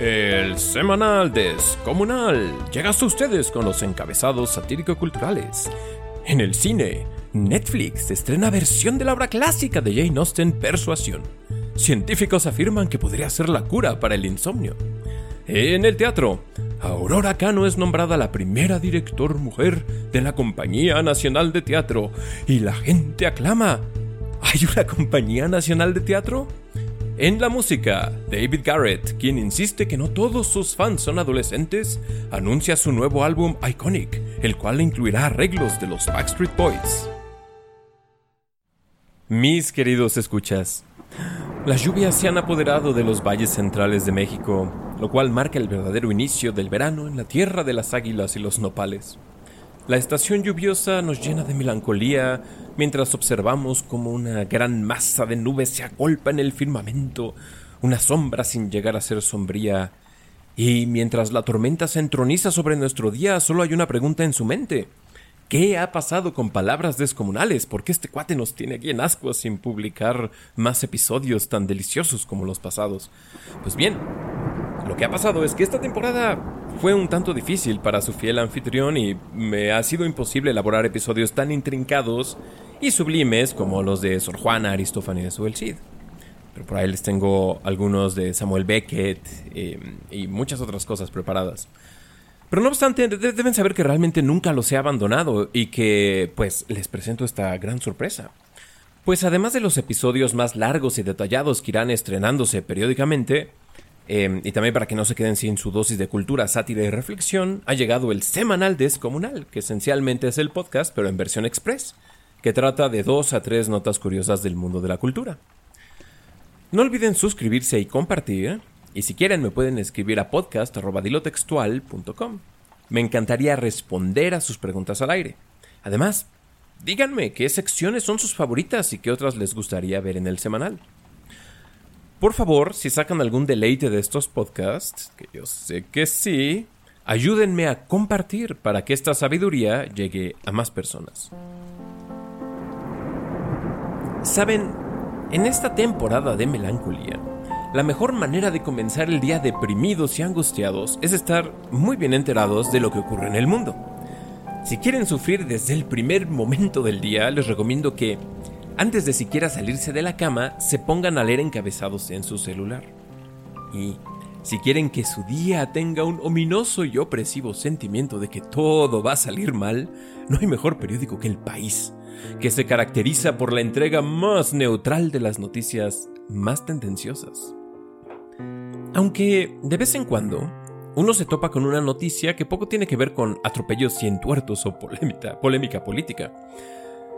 El semanal descomunal llega hasta ustedes con los encabezados satírico-culturales. En el cine, Netflix estrena versión de la obra clásica de Jane Austen Persuasión. Científicos afirman que podría ser la cura para el insomnio. En el teatro, Aurora Cano es nombrada la primera director mujer de la Compañía Nacional de Teatro y la gente aclama. ¿Hay una Compañía Nacional de Teatro? En la música, David Garrett, quien insiste que no todos sus fans son adolescentes, anuncia su nuevo álbum Iconic, el cual incluirá arreglos de los Backstreet Boys. Mis queridos escuchas, las lluvias se han apoderado de los valles centrales de México, lo cual marca el verdadero inicio del verano en la tierra de las águilas y los nopales. La estación lluviosa nos llena de melancolía mientras observamos como una gran masa de nubes se agolpa en el firmamento, una sombra sin llegar a ser sombría. Y mientras la tormenta se entroniza sobre nuestro día, solo hay una pregunta en su mente. ¿Qué ha pasado con palabras descomunales? ¿Por qué este cuate nos tiene aquí en ascuas sin publicar más episodios tan deliciosos como los pasados? Pues bien, lo que ha pasado es que esta temporada fue un tanto difícil para su fiel anfitrión y me ha sido imposible elaborar episodios tan intrincados y sublimes como los de Sor Juana, Aristófanes o el Cid. Pero por ahí les tengo algunos de Samuel Beckett eh, y muchas otras cosas preparadas. Pero no obstante, deben saber que realmente nunca los he abandonado y que, pues, les presento esta gran sorpresa. Pues además de los episodios más largos y detallados que irán estrenándose periódicamente, em, y también para que no se queden sin su dosis de cultura, sátira y reflexión, ha llegado el semanal descomunal, que esencialmente es el podcast, pero en versión express, que trata de dos a tres notas curiosas del mundo de la cultura. No olviden suscribirse y compartir, y si quieren me pueden escribir a podcast.dilotextual.com. Me encantaría responder a sus preguntas al aire. Además, díganme qué secciones son sus favoritas y qué otras les gustaría ver en el semanal. Por favor, si sacan algún deleite de estos podcasts, que yo sé que sí, ayúdenme a compartir para que esta sabiduría llegue a más personas. Saben, en esta temporada de melancolía, la mejor manera de comenzar el día deprimidos y angustiados es estar muy bien enterados de lo que ocurre en el mundo. Si quieren sufrir desde el primer momento del día, les recomiendo que, antes de siquiera salirse de la cama, se pongan a leer encabezados en su celular. Y si quieren que su día tenga un ominoso y opresivo sentimiento de que todo va a salir mal, no hay mejor periódico que El País, que se caracteriza por la entrega más neutral de las noticias más tendenciosas. Aunque de vez en cuando uno se topa con una noticia que poco tiene que ver con atropellos cientuertos o polémica, polémica política.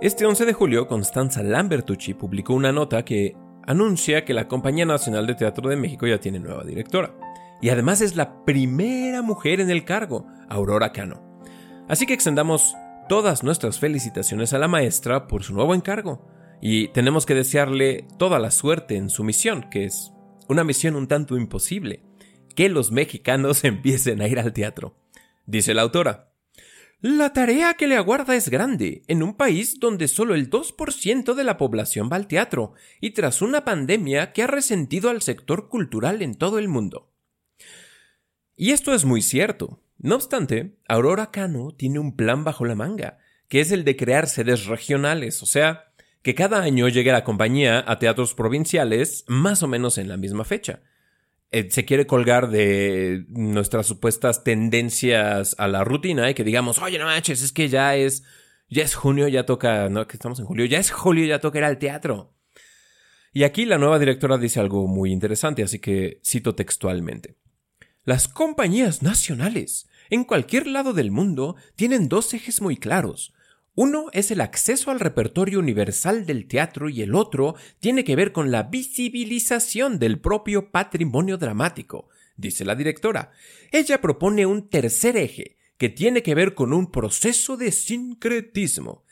Este 11 de julio, Constanza Lambertucci publicó una nota que anuncia que la Compañía Nacional de Teatro de México ya tiene nueva directora. Y además es la primera mujer en el cargo, Aurora Cano. Así que extendamos todas nuestras felicitaciones a la maestra por su nuevo encargo. Y tenemos que desearle toda la suerte en su misión, que es una misión un tanto imposible, que los mexicanos empiecen a ir al teatro. Dice la autora. La tarea que le aguarda es grande, en un país donde solo el 2% de la población va al teatro, y tras una pandemia que ha resentido al sector cultural en todo el mundo. Y esto es muy cierto. No obstante, Aurora Cano tiene un plan bajo la manga, que es el de crear sedes regionales, o sea, que cada año llegue la compañía a teatros provinciales más o menos en la misma fecha. Eh, se quiere colgar de nuestras supuestas tendencias a la rutina y que digamos, oye, no manches, es que ya es, ya es junio, ya toca, no, que estamos en julio, ya es julio, ya toca ir al teatro. Y aquí la nueva directora dice algo muy interesante, así que cito textualmente. Las compañías nacionales en cualquier lado del mundo tienen dos ejes muy claros. Uno es el acceso al repertorio universal del teatro y el otro tiene que ver con la visibilización del propio patrimonio dramático, dice la directora. Ella propone un tercer eje, que tiene que ver con un proceso de sincretismo.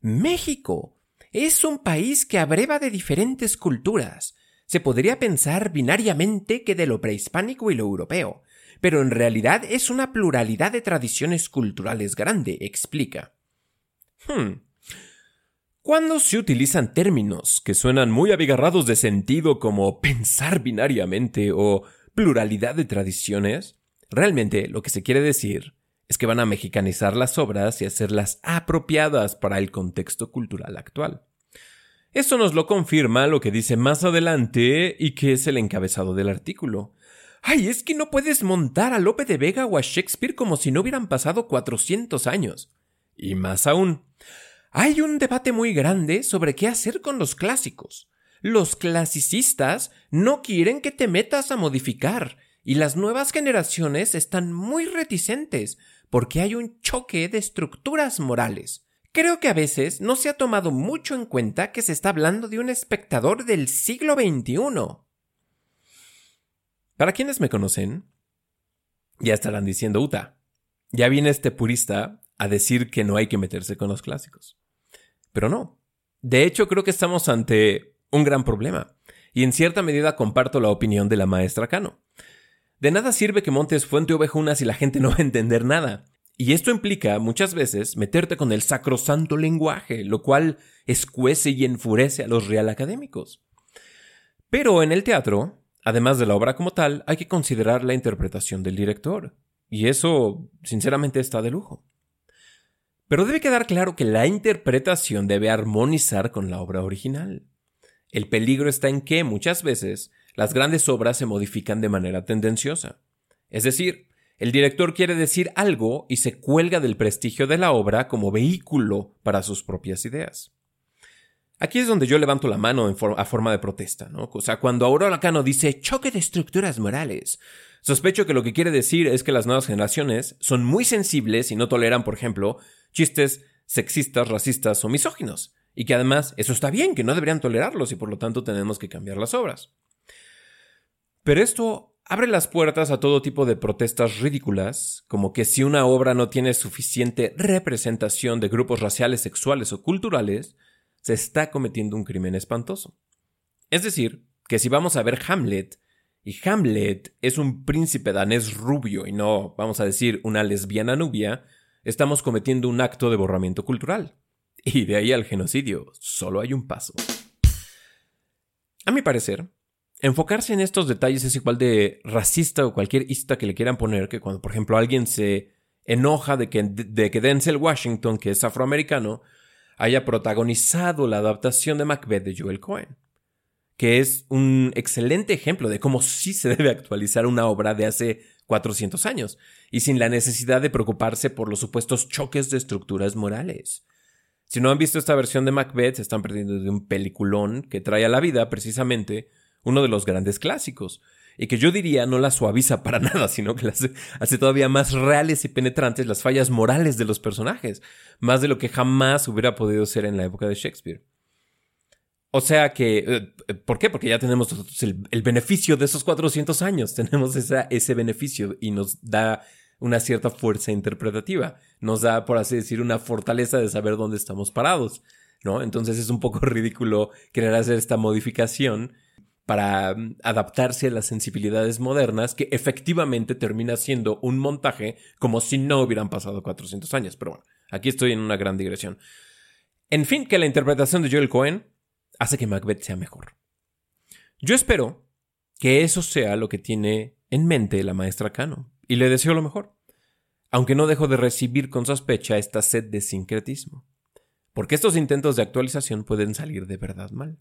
México es un país que abreva de diferentes culturas. Se podría pensar binariamente que de lo prehispánico y lo europeo, pero en realidad es una pluralidad de tradiciones culturales grande, explica. Hmm. Cuando se utilizan términos que suenan muy abigarrados de sentido como pensar binariamente o pluralidad de tradiciones, realmente lo que se quiere decir es que van a mexicanizar las obras y hacerlas apropiadas para el contexto cultural actual. Esto nos lo confirma lo que dice más adelante y que es el encabezado del artículo. ¡Ay, es que no puedes montar a Lope de Vega o a Shakespeare como si no hubieran pasado 400 años! Y más aún, hay un debate muy grande sobre qué hacer con los clásicos. Los clasicistas no quieren que te metas a modificar, y las nuevas generaciones están muy reticentes porque hay un choque de estructuras morales. Creo que a veces no se ha tomado mucho en cuenta que se está hablando de un espectador del siglo XXI. Para quienes me conocen, ya estarán diciendo, Uta, ya viene este purista a decir que no hay que meterse con los clásicos. Pero no. De hecho, creo que estamos ante un gran problema, y en cierta medida comparto la opinión de la maestra Cano. De nada sirve que montes fuente ovejunas y la gente no va a entender nada. Y esto implica muchas veces meterte con el sacrosanto lenguaje, lo cual escuece y enfurece a los real académicos. Pero en el teatro, además de la obra como tal, hay que considerar la interpretación del director. Y eso, sinceramente, está de lujo. Pero debe quedar claro que la interpretación debe armonizar con la obra original. El peligro está en que, muchas veces, las grandes obras se modifican de manera tendenciosa. Es decir, el director quiere decir algo y se cuelga del prestigio de la obra como vehículo para sus propias ideas. Aquí es donde yo levanto la mano a forma de protesta, ¿no? O sea, cuando Aurora Cano dice choque de estructuras morales, sospecho que lo que quiere decir es que las nuevas generaciones son muy sensibles y no toleran, por ejemplo, chistes sexistas, racistas o misóginos, y que además eso está bien, que no deberían tolerarlos y por lo tanto tenemos que cambiar las obras. Pero esto abre las puertas a todo tipo de protestas ridículas, como que si una obra no tiene suficiente representación de grupos raciales, sexuales o culturales, se está cometiendo un crimen espantoso. Es decir, que si vamos a ver Hamlet, y Hamlet es un príncipe danés rubio y no, vamos a decir, una lesbiana nubia, estamos cometiendo un acto de borramiento cultural. Y de ahí al genocidio, solo hay un paso. A mi parecer, enfocarse en estos detalles es igual de racista o cualquier ista que le quieran poner que cuando, por ejemplo, alguien se enoja de que, de que Denzel Washington, que es afroamericano, haya protagonizado la adaptación de Macbeth de Joel Cohen, que es un excelente ejemplo de cómo sí se debe actualizar una obra de hace 400 años, y sin la necesidad de preocuparse por los supuestos choques de estructuras morales. Si no han visto esta versión de Macbeth, se están perdiendo de un peliculón que trae a la vida precisamente uno de los grandes clásicos, y que yo diría no la suaviza para nada, sino que las hace todavía más reales y penetrantes las fallas morales de los personajes, más de lo que jamás hubiera podido ser en la época de Shakespeare. O sea que, eh, ¿por qué? Porque ya tenemos el, beneficio de esos 400 años, tenemos ese beneficio y nos da una cierta fuerza interpretativa, nos da, por así decir, una fortaleza de saber dónde estamos parados, ¿no? Entonces es un poco ridículo querer hacer esta modificación para mm, adaptarse a las sensibilidades modernas, que efectivamente termina siendo un montaje como si no hubieran pasado 400 años. Pero bueno, aquí estoy en una gran digresión. En fin, que la interpretación de Joel Cohen hace que Macbeth sea mejor. Yo espero que eso sea lo que tiene en mente la maestra Cano, y le deseo lo mejor, aunque no dejo de recibir con sospecha esta sed de sincretismo, porque estos intentos de actualización pueden salir de verdad mal.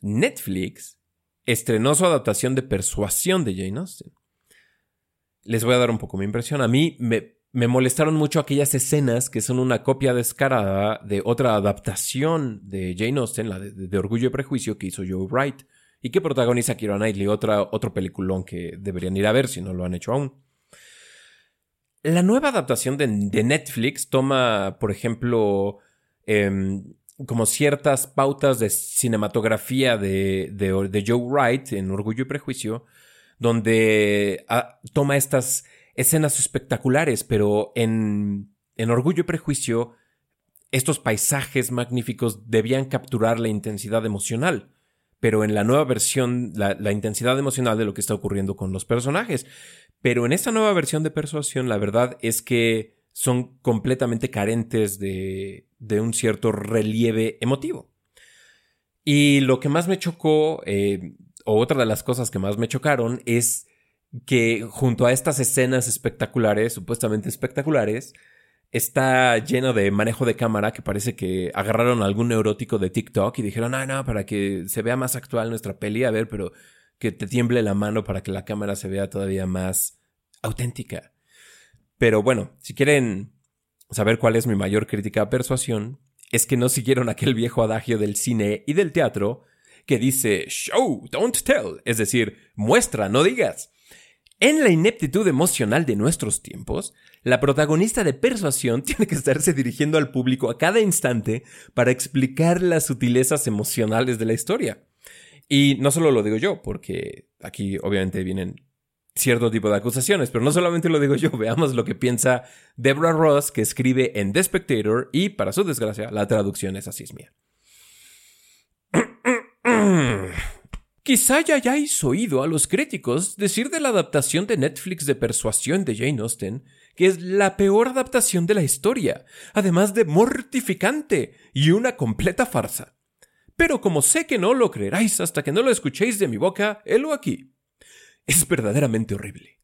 Netflix estrenó su adaptación de Persuasión de Jane Austen. Les voy a dar un poco mi impresión. A mí me, molestaron mucho aquellas escenas que son una copia descarada de otra adaptación de Jane Austen, la de, Orgullo y Prejuicio que hizo Joe Wright y que protagoniza Kira Knightley, otra, otro peliculón que deberían ir a ver si no lo han hecho aún. La nueva adaptación de, Netflix toma, por ejemplo, em, como ciertas pautas de cinematografía de, de, Joe Wright en Orgullo y Prejuicio, donde ah, toma estas escenas espectaculares, pero en, en Orgullo y Prejuicio, estos paisajes magníficos debían capturar la intensidad emocional, pero en la nueva versión, la, intensidad emocional de lo que está ocurriendo con los personajes. Pero en esta nueva versión de Persuasión, la verdad es que son completamente carentes de, de un cierto relieve emotivo. Y lo que más me chocó, eh, o otra de las cosas que más me chocaron, es que junto a estas escenas espectaculares, supuestamente espectaculares, está lleno de manejo de cámara que parece que agarraron algún neurótico de TikTok y dijeron, ah, no, para que se vea más actual nuestra peli, a ver, pero que te tiemble la mano para que la cámara se vea todavía más auténtica. Pero bueno, si quieren saber cuál es mi mayor crítica a persuasión, es que no siguieron aquel viejo adagio del cine y del teatro que dice show, don't tell, es decir, muestra, no digas. En la ineptitud emocional de nuestros tiempos, la protagonista de persuasión tiene que estarse dirigiendo al público a cada instante para explicar las sutilezas emocionales de la historia. Y no solo lo digo yo, porque aquí obviamente vienen cierto tipo de acusaciones, pero no solamente lo digo yo, veamos lo que piensa Deborah Ross, que escribe en The Spectator, y para su desgracia, la traducción es así. Quizá ya hayáis oído a los críticos decir de la adaptación de Netflix de Persuasión de Jane Austen que es la peor adaptación de la historia, además de mortificante y una completa farsa. Pero como sé que no lo creeráis hasta que no lo escuchéis de mi boca, helo aquí. Es verdaderamente horrible.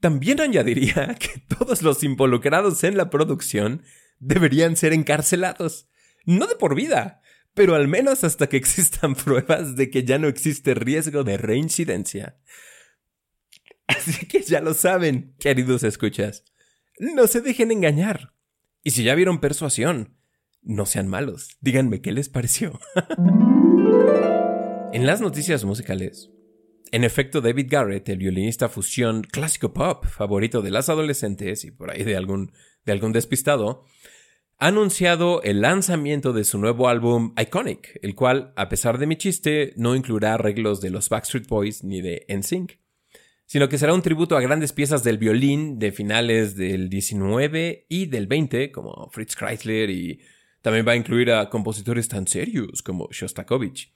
También añadiría que todos los involucrados en la producción deberían ser encarcelados. No de por vida, pero al menos hasta que existan pruebas de que ya no existe riesgo de reincidencia. Así que ya lo saben, queridos escuchas. No se dejen engañar. Y si ya vieron persuasión, no sean malos. Díganme qué les pareció. en las noticias musicales, en efecto, David Garrett, el violinista fusión clásico pop favorito de las adolescentes y por ahí de algún, de algún despistado, ha anunciado el lanzamiento de su nuevo álbum Iconic, el cual, a pesar de mi chiste, no incluirá arreglos de los Backstreet Boys ni de NSYNC, sino que será un tributo a grandes piezas del violín de finales del 19 y del 20, como Fritz Kreisler, y también va a incluir a compositores tan serios como Shostakovich.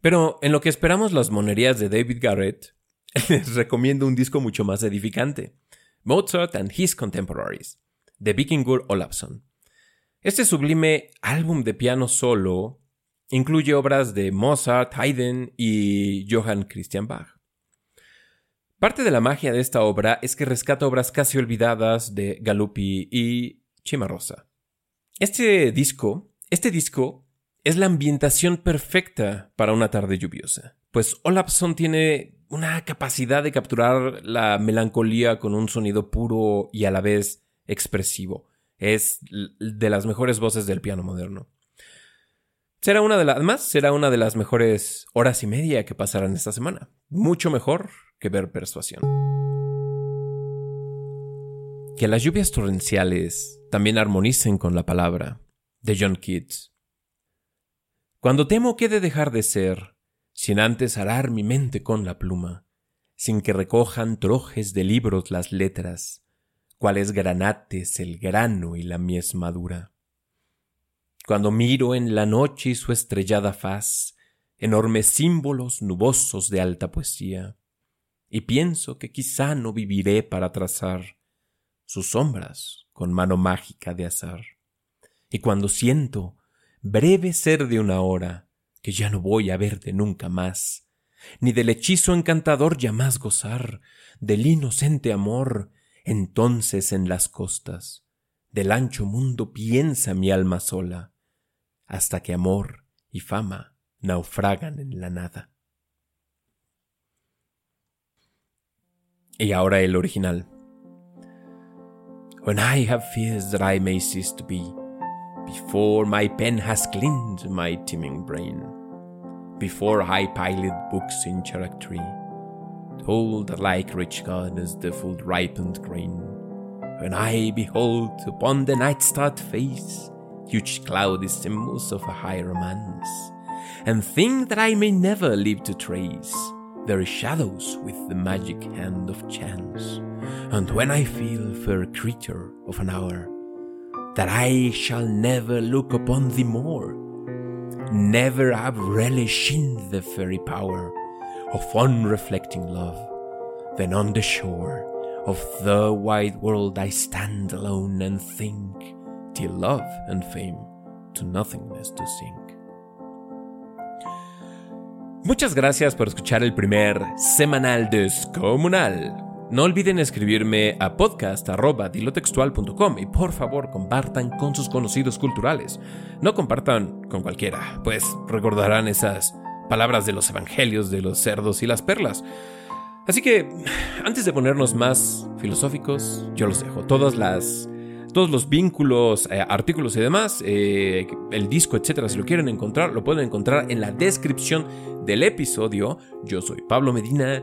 Pero en lo que esperamos las monerías de David Garrett, les recomiendo un disco mucho más edificante, Mozart and His Contemporaries, de Vikingur Olafsson. Este sublime álbum de piano solo incluye obras de Mozart, Haydn y Johann Christian Bach. Parte de la magia de esta obra es que rescata obras casi olvidadas de Galuppi y Cimarosa. Este disco, este disco es la ambientación perfecta para una tarde lluviosa, pues Olafsson tiene una capacidad de capturar la melancolía con un sonido puro y a la vez expresivo es de las mejores voces del piano moderno. Será una de las, además, será una de las mejores horas y media que pasarán esta semana. Mucho mejor que ver persuasión. Que las lluvias torrenciales también armonicen con la palabra, de John Keats. Cuando temo que de dejar de ser, sin antes arar mi mente con la pluma, sin que recojan trojes de libros las letras, cuales granates el grano y la mies madura. Cuando miro en la noche su estrellada faz, enormes símbolos nubosos de alta poesía, y pienso que quizá no viviré para trazar sus sombras con mano mágica de azar. Y cuando siento, breve ser de una hora, que ya no voy a verte nunca más, ni del hechizo encantador ya más gozar, del inocente amor entonces en las costas del ancho mundo piensa mi alma sola, hasta que amor y fama naufragan en la nada. Y ahora el original. When I have fears that I may cease to be, before my pen has cleaned my teeming brain, before I piled books in tree, told like rich goddess the full ripened grain. When I behold upon the night starred face huge cloudy symbols of a high romance, and think that I may never live to trace their shadows with the magic hand of chance, and when I feel, fair creature of an hour, that I shall never look upon thee more, never have relished in the fairy power of unreflecting love. than on the shore of the wide world I stand alone and think, till love and fame to nothingness to sink. Muchas gracias por escuchar el primer semanal descomunal. No olviden escribirme a podcast.dilotextual.com y por favor compartan con sus conocidos culturales. No compartan con cualquiera, pues recordarán esas palabras de los evangelios de los cerdos y las perlas. Así que, antes de ponernos más filosóficos, yo los dejo. Todas las, todos los vínculos, eh, artículos y demás, eh, el disco, etcétera, si lo quieren encontrar, lo pueden encontrar en la descripción del episodio. Yo soy Pablo Medina